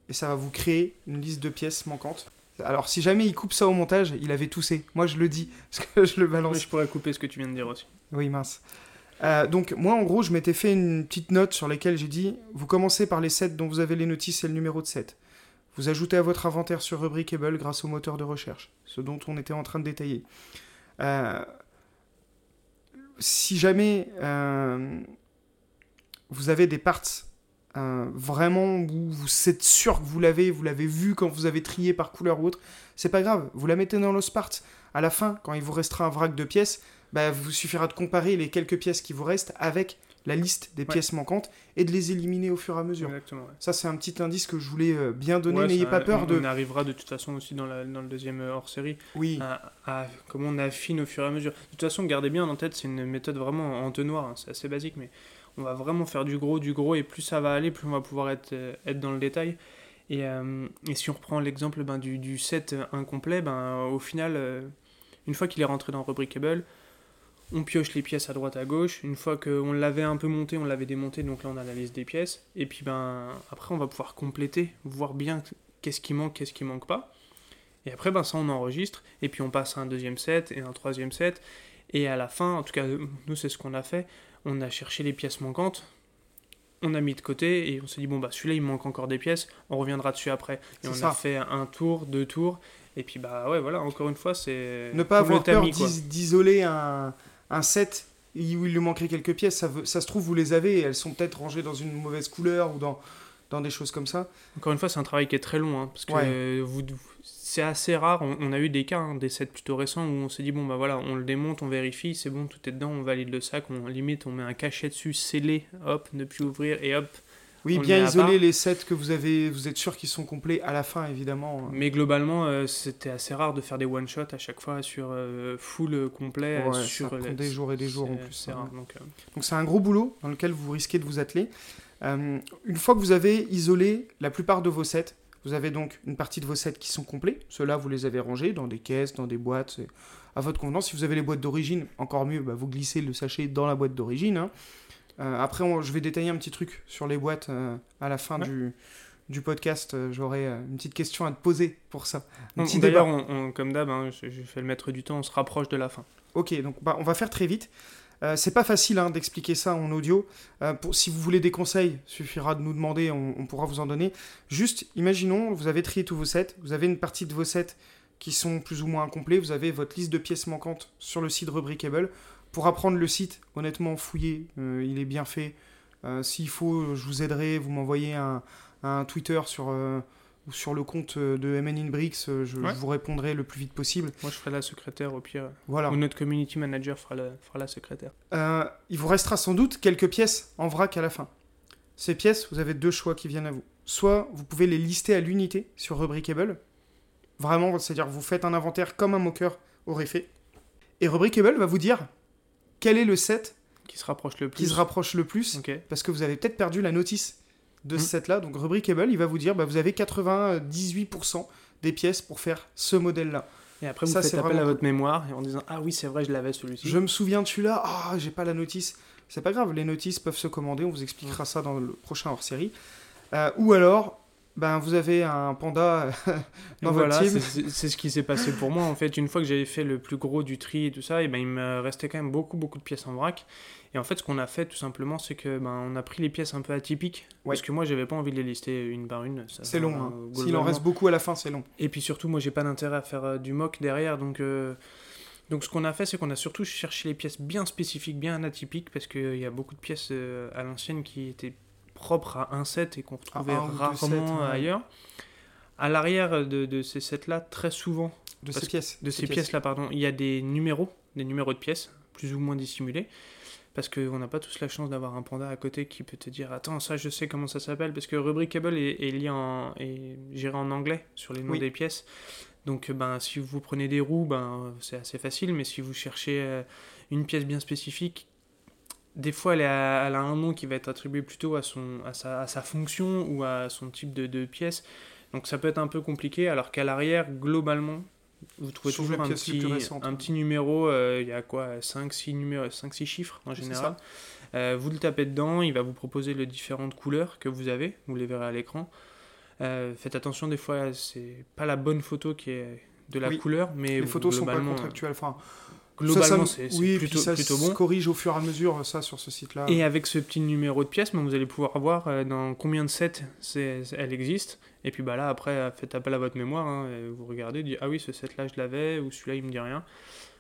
et ça va vous créer une liste de pièces manquantes. Alors si jamais il coupe ça au montage, il avait toussé. Moi je le dis parce que je le balance. Ouais, je pourrais couper ce que tu viens de dire aussi. Oui, mince. Euh, donc, moi, en gros, je m'étais fait une petite note sur laquelle j'ai dit vous commencez par les sets dont vous avez les notices et le numéro de set. Vous ajoutez à votre inventaire sur Rubricable grâce au moteur de recherche, ce dont on était en train de détailler. Euh, si jamais euh, vous avez des parts euh, vraiment où vous êtes sûr que vous l'avez, vous l'avez vu quand vous avez trié par couleur ou autre, c'est pas grave, vous la mettez dans l'os parts. À la fin, quand il vous restera un vrac de pièces, bah, vous suffira de comparer les quelques pièces qui vous restent avec la liste des Ouais. pièces manquantes et de les éliminer au fur et à mesure. Exactement. ouais. Ça, c'est un petit indice que je voulais euh, bien donner. Ouais, N'ayez pas peur on, de. On arrivera de toute façon aussi dans, la- dans le deuxième euh, hors-série Oui, à, à comment on affine au fur et à mesure. De toute façon, gardez bien en tête, c'est une méthode vraiment en entonnoir, hein, c'est assez basique, mais on va vraiment faire du gros, du gros, et plus ça va aller, plus on va pouvoir être, euh, être dans le détail. Et, euh, si on reprend l'exemple ben, du, du set incomplet, ben, au final, euh, une fois qu'il est rentré dans Rubricable, on pioche les pièces à droite à gauche. Une fois qu'on l'avait un peu monté, on l'avait démonté, donc là on a la liste des pièces. Et puis ben après on va pouvoir compléter, voir bien qu'est-ce qui manque, qu'est-ce qui manque pas. Et après ben ça on enregistre, et puis on passe à un deuxième set et un troisième set. Et à la fin, en tout cas nous c'est ce qu'on a fait, on a cherché les pièces manquantes, on a mis de côté et on s'est dit bon bah celui-là il manque encore des pièces, on reviendra dessus après. Et on ça. a fait un tour, deux tours, et puis bah ouais voilà encore une fois c'est ne pas avoir peur d'isoler un, un set où il lui manquerait quelques pièces. Ça, veut- ça se trouve, vous les avez et elles sont peut-être rangées dans une mauvaise couleur ou dans, dans des choses comme ça. Encore une fois, c'est un travail qui est très long, hein, parce que Ouais. vous, c'est assez rare. On, on a eu des cas, hein, des sets plutôt récents, où on s'est dit, bon, bah voilà, on le démonte, on vérifie, c'est bon, tout est dedans, on valide le sac, on limite, on met un cachet dessus, scellé, hop, ne plus ouvrir, et hop. Oui, On bien isoler les sets que vous avez, vous êtes sûr qu'ils sont complets à la fin, évidemment. Mais globalement, euh, c'était assez rare de faire des one-shots à chaque fois sur euh, full euh, complet. Ouais, sur ça prend les- des jours et des jours en plus, hein. euh, Donc c'est un gros boulot dans lequel vous risquez de vous atteler. Euh, une fois que vous avez isolé la plupart de vos sets, vous avez donc une partie de vos sets qui sont complets. Ceux-là, vous les avez rangés dans des caisses, dans des boîtes, à votre convenance. Si vous avez les boîtes d'origine, encore mieux, bah, vous glissez le sachet dans la boîte d'origine. hein. Euh, après, on- je vais détailler un petit truc sur les boîtes euh, à la fin Ouais. du, du podcast. J'aurai une petite question à te poser pour ça. D'ailleurs, comme d'hab, hein, je, je fais le maître du temps, on se rapproche de la fin. Ok, donc bah, on va faire très vite. Euh, c'est pas facile hein, d'expliquer ça en audio. Euh, si vous voulez des conseils, il suffira de nous demander, on, pourra vous en donner. Juste, imaginons, vous avez trié tous vos sets, vous avez une partie de vos sets qui sont plus ou moins incomplets, vous avez votre liste de pièces manquantes sur le site Rubricable. Pour apprendre le site, honnêtement, fouillez, euh, il est bien fait. S'il faut, je vous aiderai, vous m'envoyez un, Twitter sur, ou sur le compte euh, de MN in Bricks, euh, je, Ouais. je vous répondrai le plus vite possible. Moi, je ferai la secrétaire au pire. Voilà. Ou notre community manager fera la, fera la secrétaire. Euh, il vous restera sans doute quelques pièces en vrac à la fin. Ces pièces, vous avez deux choix qui viennent à vous. Soit vous pouvez les lister à l'unité sur Rubricable. Vraiment, c'est-à-dire vous faites un inventaire comme un moqueur aurait fait. Et Rubricable va vous dire quel est le set Qui se rapproche le plus. qui se rapproche le plus. Parce que vous avez peut-être perdu la notice de Mm. ce set-là. Donc Rubricable, il va vous dire bah, vous avez 98% des pièces pour faire ce modèle-là. Et après, vous Ça, faites c'est appel vraiment à votre mémoire et en disant Ah oui, c'est vrai, je l'avais celui-ci. Je me souviens de celui-là, ah, j'ai pas la notice. C'est pas grave, les notices peuvent se commander, on vous expliquera ça dans le prochain hors-série. Euh, ou alors, ben, vous avez un panda dans voilà, votre c'est c'est ce qui s'est passé pour moi en fait. Une fois que j'avais fait le plus gros du tri et tout ça, et ben, il me restait quand même beaucoup beaucoup de pièces en vrac. Et en fait, ce qu'on a fait tout simplement, c'est que ben, on a pris les pièces un peu atypiques. Ouais. Parce que moi, j'avais pas envie de les lister une par une. C'est long, euh, hein. S'il en reste beaucoup à la fin, c'est long. Et puis surtout, moi, j'ai pas d'intérêt à faire euh, du mock derrière. Donc, euh, donc ce qu'on a fait, c'est qu'on a surtout cherché les pièces bien spécifiques, bien atypiques, parce qu'il y a beaucoup de pièces euh, à l'ancienne qui étaient propres à un set et qu'on retrouvait un rarement sets, ouais. ailleurs. À l'arrière de, de ces sets-là, très souvent, De ces pièces. de ces pièces-là, pardon, il y a des numéros, des numéros de pièces, plus ou moins dissimulés. Parce qu'on n'a pas tous la chance d'avoir un panda à côté qui peut te dire Attends, ça je sais comment ça s'appelle. Parce que Rubricable est, est lié en, est géré en anglais sur les noms Oui. des pièces. Donc ben, si vous prenez des roues, ben, c'est assez facile. Mais si vous cherchez euh, une pièce bien spécifique, des fois elle, a un nom qui va être attribué plutôt à, son, à, sa, à sa fonction ou à son type de, de pièce. Donc ça peut être un peu compliqué. Alors qu'à l'arrière, globalement, vous trouvez toujours un petit, un ouais. petit numéro, euh, il y a quoi 5-6 numéros, 5-6 chiffres en général. Euh, vous le tapez dedans, il va vous proposer les différentes couleurs que vous avez, vous les verrez à l'écran. Euh, faites attention, des fois, c'est pas la bonne photo qui est de la Oui. couleur, mais Les photos sont pas contractuelles. Enfin, globalement c'est oui, plutôt, ça plutôt se bon. corrige au fur et à mesure, ça, sur ce site-là. Et avec ce petit numéro de pièce, vous allez pouvoir voir euh, dans combien de sets elle existe. Et puis bah là, après, euh, faites appel à votre mémoire. hein, et vous regardez, dites Ah oui, ce set-là, je l'avais, ou celui-là, il me dit rien.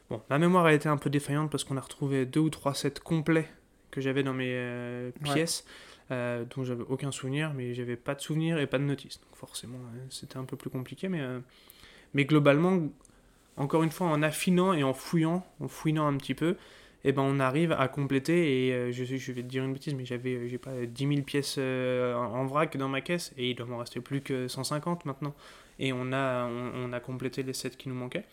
Bon, la mémoire a été un peu défaillante parce qu'on a retrouvé deux ou trois sets complets que j'avais dans mes euh, Ouais. pièces, euh, dont j'avais aucun souvenir, mais j'avais pas de souvenir et pas de notice. Donc forcément, euh, c'était un peu plus compliqué, mais, euh, mais globalement, encore une fois, en affinant et en fouillant, en fouillant un petit peu, et ben on arrive à compléter et euh, je, je vais te dire une bêtise mais j'avais euh, j'ai pas 10 000 pièces euh, en vrac dans ma caisse et il doit m'en rester plus que 150 maintenant et on a on, on a complété les 7 qui nous manquaient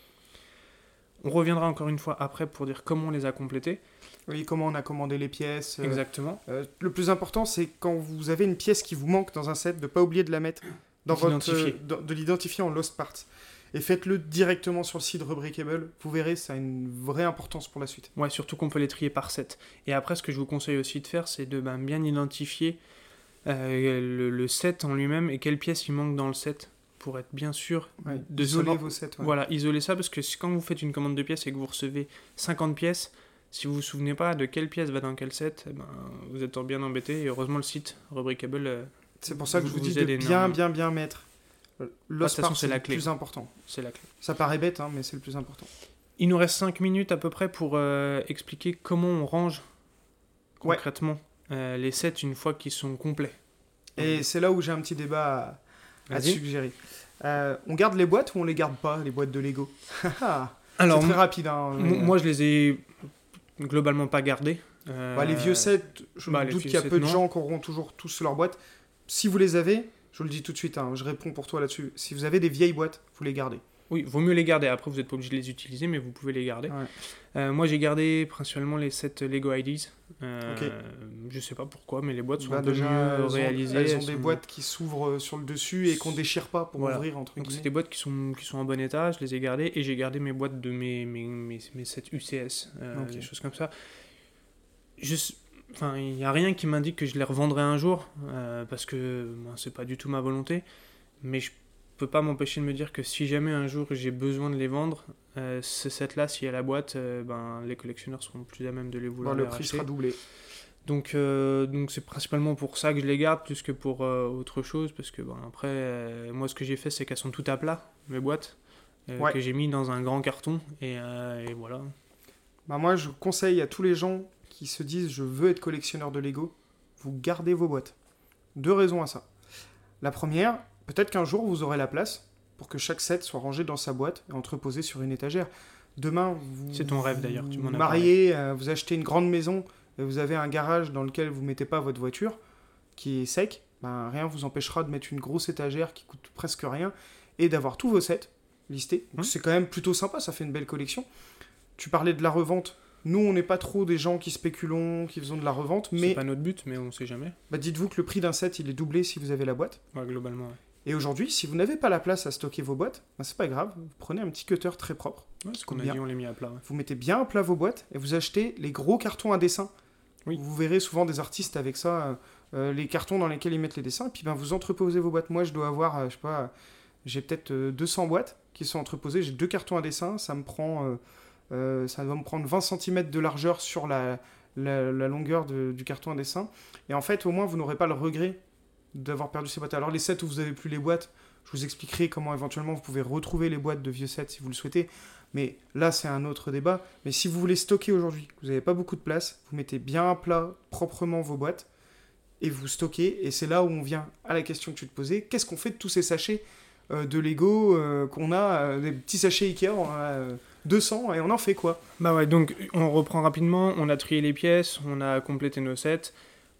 on reviendra encore une fois après pour dire comment on les a complétés Oui, comment on a commandé les pièces. euh, exactement le plus important, c'est quand vous avez une pièce qui vous manque dans un set, de pas oublier de la mettre dans votre, de l'identifier en lost parts. Et faites-le directement sur le site Rubricable. Vous verrez, ça a une vraie importance pour la suite. ouais surtout qu'on peut les trier par 7 et après ce que je vous conseille aussi de faire c'est de ben, bien identifier euh, le, le set en lui-même et quelle pièce il manque dans le set pour être bien sûr Ouais, De isoler savoir- vos sets. ouais. Voilà, isolez ça parce que si- quand vous faites une commande de pièces et que vous recevez 50 pièces, si vous vous souvenez pas de quelle pièce va dans quel set, eh ben, vous êtes bien embêté. Et heureusement, le site Rubricable, euh, C'est pour ça que je Vous vous dis vous de bien, bien, bien mettre. Parts, c'est c'est la le clé. plus important. c'est la clé. Ça paraît bête, hein, mais c'est le plus important. Il nous reste 5 minutes à peu près pour euh, expliquer comment on range Ouais. concrètement euh, les sets une fois qu'ils sont complets. Et c'est là où j'ai un petit débat à, suggérer. Euh, on garde les boîtes ou on les garde pas, les boîtes de Lego? C'est Alors, très rapide. Hein, moi, je les ai globalement pas gardés. Euh, bah, les vieux sets, je bah, me doute qu'il y a peu de gens qui auront toujours tous leur boîte. Si vous les avez, je vous le dis tout de suite, hein, je réponds pour toi là-dessus. Si vous avez des vieilles boîtes, vous les gardez. Oui, vaut mieux les garder. Après, vous n'êtes pas obligé de les utiliser, mais vous pouvez les garder. Ouais. Euh, moi, j'ai gardé principalement les 7 Lego IDs. Euh, Ok. Je sais pas pourquoi, mais les boîtes sont Bah, déjà, mieux elles ont, réalisées. elles ont des sont- boîtes qui s'ouvrent euh, sur le dessus et qu'on déchire pas pour Voilà. ouvrir entre Donc, c'est des boîtes qui sont, qui sont en bon état, je les ai gardées et j'ai gardé mes boîtes de mes, mes, mes, mes 7 UCS, euh, des choses comme ça. Je Enfin, il n'y a rien qui m'indique que je les revendrai un jour euh, parce que ben, c'est pas du tout ma volonté, mais je peux pas m'empêcher de me dire que si jamais un jour j'ai besoin de les vendre, euh, ce set-là, s'il y a la boîte, euh, ben, les collectionneurs seront plus à même de les vouloir le les prix racheter. sera doublé. Donc, euh, donc c'est principalement pour ça que je les garde plus que pour autre chose parce que ben, après moi ce que j'ai fait c'est qu'elles sont toutes à plat mes boîtes Ouais. que j'ai mis dans un grand carton et, et voilà. Bah, moi, je conseille à tous les gens qui se disent je veux être collectionneur de Lego, vous gardez vos boîtes. Deux raisons à ça. La première, peut-être qu'un jour vous aurez la place pour que chaque set soit rangé dans sa boîte et entreposé sur une étagère. Demain, vous C'est ton rêve, d'ailleurs, tu m'en as vous mariez, euh, vous achetez une grande maison et vous avez un garage dans lequel vous mettez pas votre voiture qui est sec. Ben, rien vous empêchera de mettre une grosse étagère qui coûte presque rien et d'avoir tous vos sets listés. Hum. c'est quand même plutôt sympa, ça fait une belle collection. Tu parlais de la revente. Nous, on n'est pas trop des gens qui spéculons, qui faisons de la revente, C'est mais pas notre but mais on sait jamais. bah, dites-vous que le prix d'un set, il est doublé si vous avez la boîte. Ouais, globalement. ouais. Et aujourd'hui, si vous n'avez pas la place à stocker vos boîtes, bah, c'est pas grave, vous prenez un petit cutter très propre, Ouais, ce qu'on a dit on les mis à plat. ouais. vous mettez bien à plat vos boîtes et vous achetez les gros cartons à dessin. Oui. Vous verrez souvent des artistes avec ça, euh, euh, les cartons dans lesquels ils mettent les dessins, et puis ben, vous entreposez vos boîtes. Moi, je dois avoir, euh, je sais pas, euh, j'ai peut-être euh, 200 boîtes qui sont entreposées, j'ai deux cartons à dessin, ça me prend, euh, ça va me prendre 20 cm de largeur sur la, longueur du carton à dessin. Et en fait, au moins, vous n'aurez pas le regret d'avoir perdu ces boîtes. Alors, les sets où vous avez plus les boîtes, je vous expliquerai comment éventuellement vous pouvez retrouver les boîtes de vieux sets si vous le souhaitez. Mais là, c'est un autre débat. Mais si vous voulez stocker aujourd'hui, vous n'avez pas beaucoup de place, vous mettez bien à plat proprement vos boîtes et vous stockez. Et c'est là où on vient à la question que tu te posais. Qu'est-ce qu'on fait de tous ces sachets euh, de Lego euh, qu'on a, des petits sachets Ikea, euh, 200 et on en fait quoi? Bah ouais, donc on reprend rapidement, on a trié les pièces, on a complété nos sets.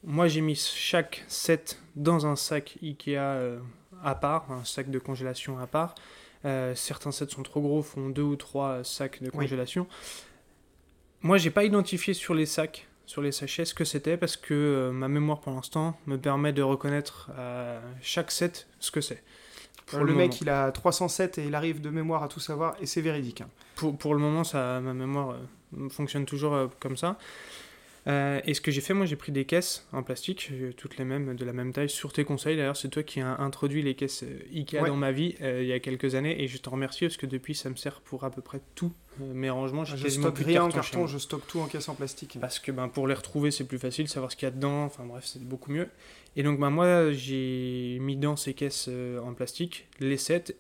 Moi j'ai mis chaque set dans un sac Ikea euh, à part, un sac de congélation à part. Euh, certains sets sont trop gros, font deux ou trois sacs de Oui. congélation. Moi j'ai pas identifié sur les sacs, sur les sachets ce que c'était parce que euh, ma mémoire pour l'instant me permet de reconnaître à chaque set ce que c'est. Pour Le, mec, il a 307 et il arrive de mémoire à tout savoir et c'est véridique. hein. pour, pour le moment, ça, ma mémoire euh, fonctionne toujours euh, comme ça. Euh, et ce que j'ai fait, moi, j'ai pris des caisses en plastique, euh, toutes les mêmes, de la même taille, sur tes conseils. D'ailleurs, c'est toi qui as introduit les caisses euh, Ikea Ouais. dans ma vie euh, il y a quelques années, et je te remercie parce que depuis, ça me sert pour à peu près tous euh, mes rangements. Je stocke rien en carton je stocke tout en caisse en plastique. Parce que ben, pour les retrouver, c'est plus facile, savoir ce qu'il y a dedans, enfin bref, c'est beaucoup mieux. Et donc ben, moi, j'ai mis dans ces caisses en plastique les sets.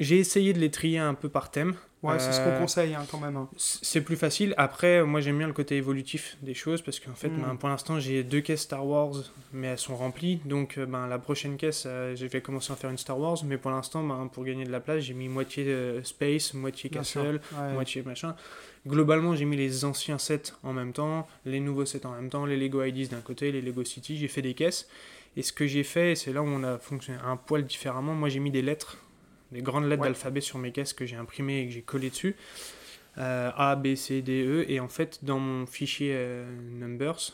J'ai essayé de les trier un peu par thème. Ouais, c'est ce qu'on Euh, conseille hein, quand même. hein. c'est plus facile. Après, moi j'aime bien le côté évolutif des choses parce qu'en fait, Mm. ben, pour l'instant, j'ai deux caisses Star Wars, mais elles sont remplies. Donc, euh, ben, la prochaine caisse, euh, je vais commencer à faire une Star Wars. Mais pour l'instant, ben, pour gagner de la place, j'ai mis moitié euh, Space, moitié. Castle, Ouais. moitié machin. Globalement, j'ai mis les anciens sets en même temps, les nouveaux sets en même temps, les Lego IDs d'un côté, les Lego City. J'ai fait des caisses. Et ce que j'ai fait, c'est là où on a fonctionné un poil différemment. Moi, j'ai mis des lettres, des grandes lettres Ouais. d'alphabet sur mes caisses que j'ai imprimées et que j'ai collées dessus. Euh, A, B, C, D, E. Et en fait, dans mon fichier euh, Numbers,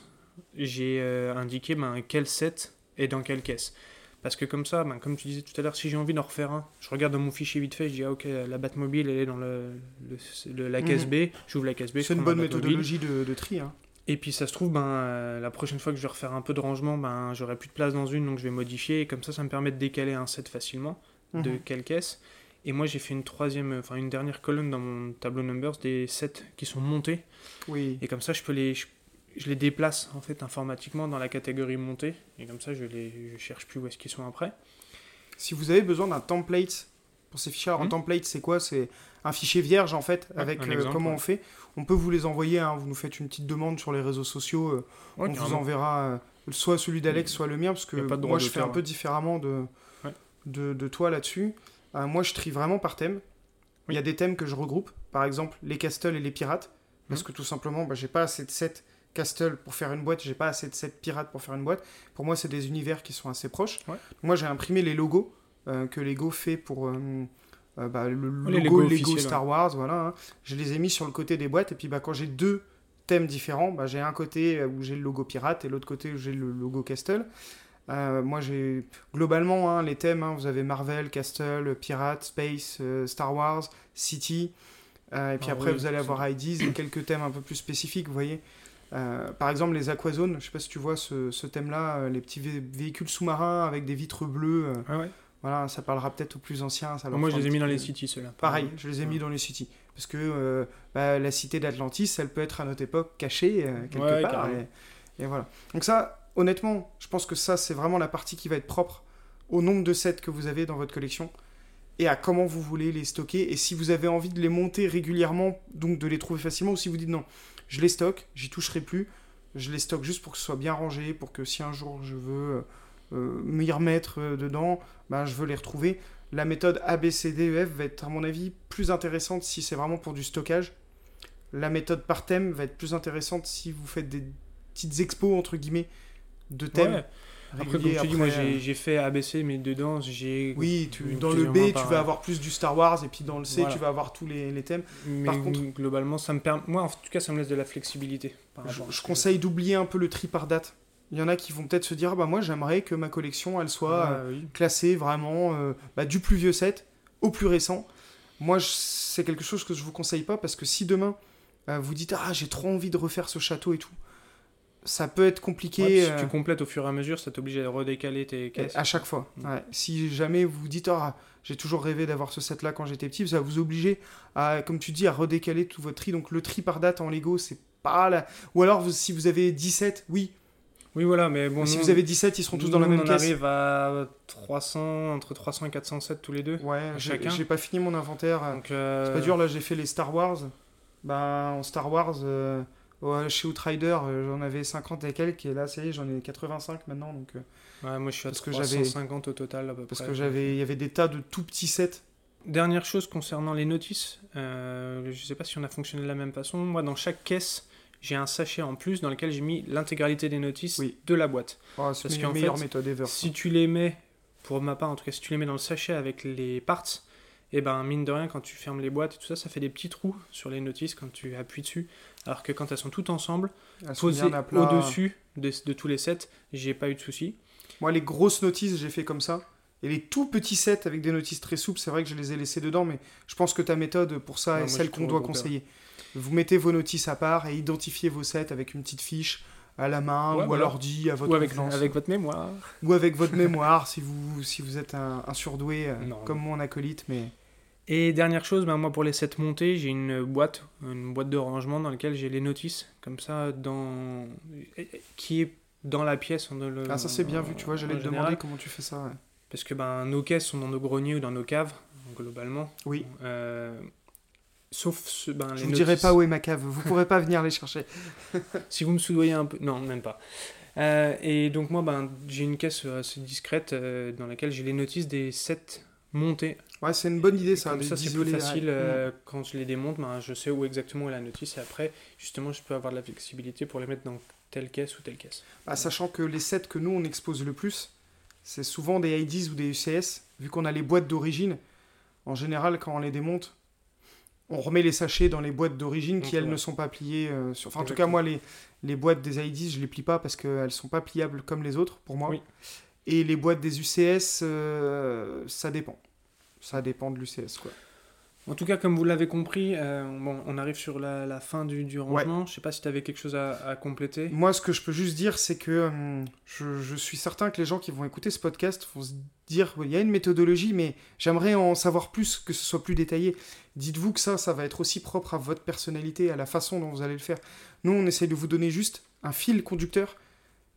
j'ai euh, indiqué ben, quel set est dans quelle caisse. Parce que comme ça, ben, comme tu disais tout à l'heure, si j'ai envie d'en refaire un, je regarde dans mon fichier vite fait, je dis ah, ok, la Batmobile elle est dans le, le- le- la caisse Mhm. B, j'ouvre la caisse B. C'est une bonne méthodologie de, de tri. hein. Et puis ça se trouve, ben, euh, la prochaine fois que je vais refaire un peu de rangement, ben, j'aurai plus de place dans une, donc je vais modifier. Et comme ça, ça me permet de décaler un set facilement de Mhm. quelle caisse. Et moi, j'ai fait une troisième, enfin une dernière colonne dans mon tableau numbers des sets qui sont montés. Oui. Et comme ça, je peux les, je, je les déplace en fait informatiquement dans la catégorie montée. Et comme ça, je les, je cherche plus où est-ce qu'ils sont après. Si vous avez besoin d'un template pour ces fichiers, alors un Mhm. template c'est quoi? C'est un fichier vierge en fait, Ouais, avec euh, comment ouais. on fait. On peut vous les envoyer, hein, vous nous faites une petite demande sur les réseaux sociaux, euh, Ouais, on vous enverra euh, soit celui d'Alex, soit le mien, parce que moi je fais un peu différemment de. De, de toi là-dessus. Euh, moi je trie vraiment par thème. Il y a des thèmes que je regroupe, par exemple les castles et les pirates, parce Mhm. que tout simplement bah, j'ai pas assez de sets castle pour faire une boîte, j'ai pas assez de sets pirates pour faire une boîte. Pour moi c'est des univers qui sont assez proches. Ouais. Moi j'ai imprimé les logos euh, que Lego fait pour, euh, bah, le Les logo Lego Star Wars, voilà. hein. Je les ai mis sur le côté des boîtes. Et puis bah, quand j'ai deux thèmes différents, bah, j'ai un côté où j'ai le logo pirate et l'autre côté où j'ai le logo Castle. Euh, moi, j'ai globalement hein, les thèmes. hein, vous avez Marvel, Castle, Pirate, Space, euh, Star Wars, City. Euh, et puis Ah après, oui, vous allez avoir IDs et quelques thèmes un peu plus spécifiques. Vous voyez, par exemple, les Aquazones. Je sais pas si tu vois ce, ce thème-là, les petits vé- véhicules sous-marins avec des vitres bleues. euh, Ouais, ouais. voilà, ça parlera peut-être aux plus anciens. Ça Moi, je les ai mis dans les cities, ceux-là. Pareil, je les ai mis dans les cities. Parce que bah, la cité d'Atlantis, elle peut être à notre époque cachée quelque Ouais, part. et voilà. Donc ça, honnêtement, je pense que ça, c'est vraiment la partie qui va être propre au nombre de sets que vous avez dans votre collection et à comment vous voulez les stocker. Et si vous avez envie de les monter régulièrement, donc de les trouver facilement, ou si vous dites non, je les stocke, j'y toucherai plus, je les stocke juste pour que ce soit bien rangé, pour que si un jour je veux euh, m'y remettre euh, dedans, ben, je veux les retrouver. La méthode ABCDEF va être, à mon avis, plus intéressante si c'est vraiment pour du stockage. La méthode par thème va être plus intéressante si vous faites des petites expos, entre guillemets, de thèmes. Ouais. Après, comme tu dis, moi, Après, j'ai euh, j'ai fait ABC, mais dedans, j'ai. Oui, tu, dans le B, tu vas avoir plus du Star Wars, et puis dans le C, Voilà. tu vas avoir tous les, les thèmes. Mais Par contre- globalement, ça me permet. Moi, en tout cas, ça me laisse de la flexibilité. par Je, conseille d'oublier un peu le tri par date. Il y en a qui vont peut-être se dire, ah bah moi j'aimerais que ma collection, elle soit euh, Ah, oui. classée vraiment euh, bah, du plus vieux set au plus récent. Moi, c'est quelque chose que je vous conseille pas parce que si demain euh, vous dites, ah j'ai trop envie de refaire ce château et tout, ça peut être compliqué. Ouais, si euh, tu complètes au fur et à mesure, ça t'oblige à redécaler tes caisses. À chaque fois. Mm. ouais. Si jamais vous vous dites, ah, j'ai toujours rêvé d'avoir ce set-là quand j'étais petit, ça va vous obliger à, comme tu dis, à redécaler tout votre tri. Donc le tri par date en Lego, c'est pas la... Ou alors, vous- si vous avez 17, oui. Oui, voilà, mais bon. si nous, vous avez 17, ils seront tous dans la même on caisse. arrive à 300, entre 300 et 400 sets tous les deux. Ouais, chacun. j'ai pas fini mon inventaire. Euh, C'est pas dur, là j'ai fait les Star Wars. Bah, en Star Wars, euh, chez Outrider, euh, j'en avais 50 et quelques, et là, ça y est, j'en ai 85 maintenant. Donc, euh, Ouais, moi, je suis à parce que j'avais- 350 au total, à peu parce près. que j'avais, il y avait des tas de tout petits sets. Dernière chose concernant les notices, euh, je sais pas si on a fonctionné de la même façon. Moi, dans chaque caisse, j'ai un sachet en plus dans lequel j'ai mis l'intégralité des notices Oui. de la boîte. Oh, c'est Parce qu'en meilleure fait, méthode ever. Si tu les mets, pour ma part en tout cas, si tu les mets dans le sachet avec les parts, et ben mine de rien, quand tu fermes les boîtes et tout ça, ça fait des petits trous sur les notices quand tu appuies dessus. Alors que quand elles sont toutes ensemble, Elles posées au-dessus de, de tous les sets, j'ai pas eu de soucis. Moi, les grosses notices, j'ai fait comme ça. Et les tout petits sets avec des notices très souples, c'est vrai que je les ai laissés dedans, mais je pense que ta méthode pour ça est celle qu'on doit conseiller. Vous mettez vos notices à part et identifiez vos sets avec une petite fiche à la main Ouais, ou voilà. à l'ordi, à votre Ou avec, votre mémoire. ou avec votre mémoire si vous, si vous êtes un, un surdoué euh, Non. comme mon acolyte. Mais Et dernière chose, ben, moi pour les sets montés, j'ai une boîte, une boîte de rangement dans laquelle j'ai les notices, comme ça, dans... qui est dans la pièce. en- le- ah, ça c'est bien vu, tu vois, j'allais te général. demander comment tu fais ça. ouais. Parce que ben, nos caisses sont dans nos greniers ou dans nos caves, globalement. Oui, Euh, sauf ce, ben, les je vous dirai notices. pas où est ma cave, vous pourrez pas venir les chercher. Si vous me soudoyez un peu. Non, même pas. Euh, et donc, moi, ben, j'ai une caisse assez discrète euh, dans laquelle j'ai les notices des sets montés. Ouais, c'est une bonne idée ça. Comme ça, c'est plus facile. euh, quand je les démonte, ben, je sais où exactement est la notice. Et après, justement, je peux avoir de la flexibilité pour les mettre dans telle caisse ou telle caisse. Bah, sachant que les sets que nous on expose le plus, c'est souvent des IDs ou des UCS, vu qu'on a les boîtes d'origine. En général, quand on les démonte, on remet les sachets dans les boîtes d'origine qui Ok, elles ouais. ne sont pas pliées. euh, sur... Enfin, en tout cas, moi, les, les boîtes des IDs, je les plie pas parce qu'elles sont pas pliables comme les autres pour moi. Oui. Et les boîtes des UCS, euh, ça dépend. Ça dépend de l'UCS, quoi. En tout cas, comme vous l'avez compris, euh, bon, on arrive sur la, la fin du, du rangement. Je sais pas si tu avais quelque chose à, à compléter. Moi, ce que je peux juste dire, c'est que hum, je, je suis certain que les gens qui vont écouter ce podcast vont se dire il y a une méthodologie, mais j'aimerais en savoir plus, que ce soit plus détaillé. Dites-vous que ça, ça va être aussi propre à votre personnalité, à la façon dont vous allez le faire. Nous, on essaye de vous donner juste un fil conducteur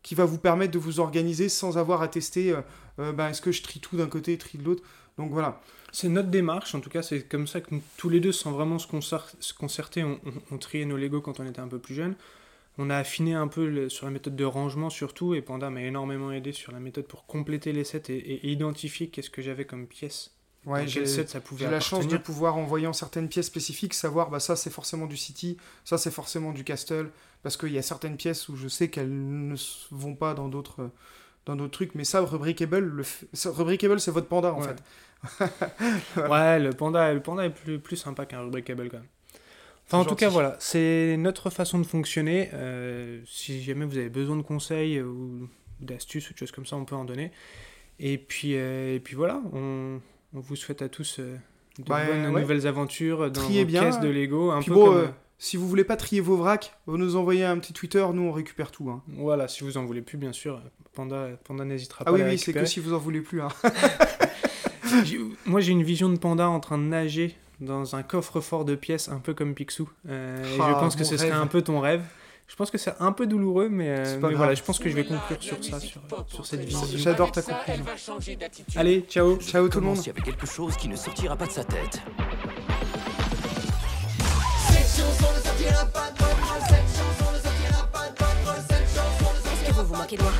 qui va vous permettre de vous organiser sans avoir à tester euh, euh, ben, est-ce que je trie tout d'un côté, trie de l'autre. Donc voilà. C'est notre démarche, en tout cas, c'est comme ça que nous, tous les deux, sans vraiment se, concer- se concerter, on, on- on triait nos Lego quand on était un peu plus jeune. On a affiné un peu le- sur la méthode de rangement surtout, et Panda m'a énormément aidé sur la méthode pour compléter les sets et, et identifier qu'est-ce que j'avais comme pièce. Ouais, j'ai la chance de pouvoir, en voyant certaines pièces spécifiques, savoir bah ça c'est forcément du City, ça c'est forcément du Castle, parce qu'il y a certaines pièces où je sais qu'elles ne vont pas dans d'autres dans d'autres trucs, mais ça, Rubricable, le f- ça, Rubricable c'est votre panda en Ouais. fait. ouais, le panda, le panda est plus, plus sympa qu'un rubricable quand même. Enfin, en tout cas, voilà, c'est notre façon de fonctionner. Euh, si jamais vous avez besoin de conseils ou d'astuces ou de choses comme ça, on peut en donner. Et puis, euh, et puis voilà, on, on, vous souhaite à tous euh, de bonnes nouvelles aventures dans Triez vos bien. caisses de Lego. Un peu comme, si vous voulez pas trier vos vracs, vous nous envoyez un petit Twitter, nous on récupère tout. Hein. Voilà, si vous en voulez plus, bien sûr, Panda, Panda n'hésitera ah pas à Ah oui, oui, c'est que si vous en voulez plus. Hein. Moi j'ai une vision de Panda en train de nager dans un coffre-fort de pièces, un peu comme Picsou. Euh, je ah, pense que ce serait un peu ton rêve. Je pense que c'est un peu douloureux, mais, euh, voilà, je pense que je vais conclure sur ça, sur, sur cette vision. J'adore ta conclusion. Allez, ciao. Ciao tout le monde. Il y avait quelque chose qui ne sortira pas de sa tête. Est-ce que vous vous moquez de moi?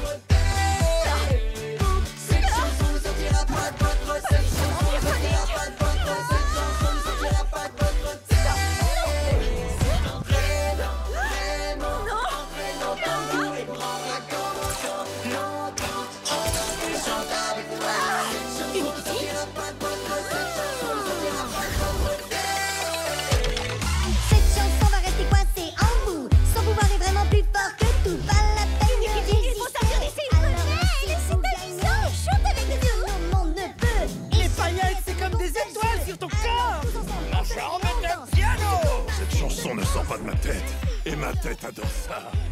Pas de ma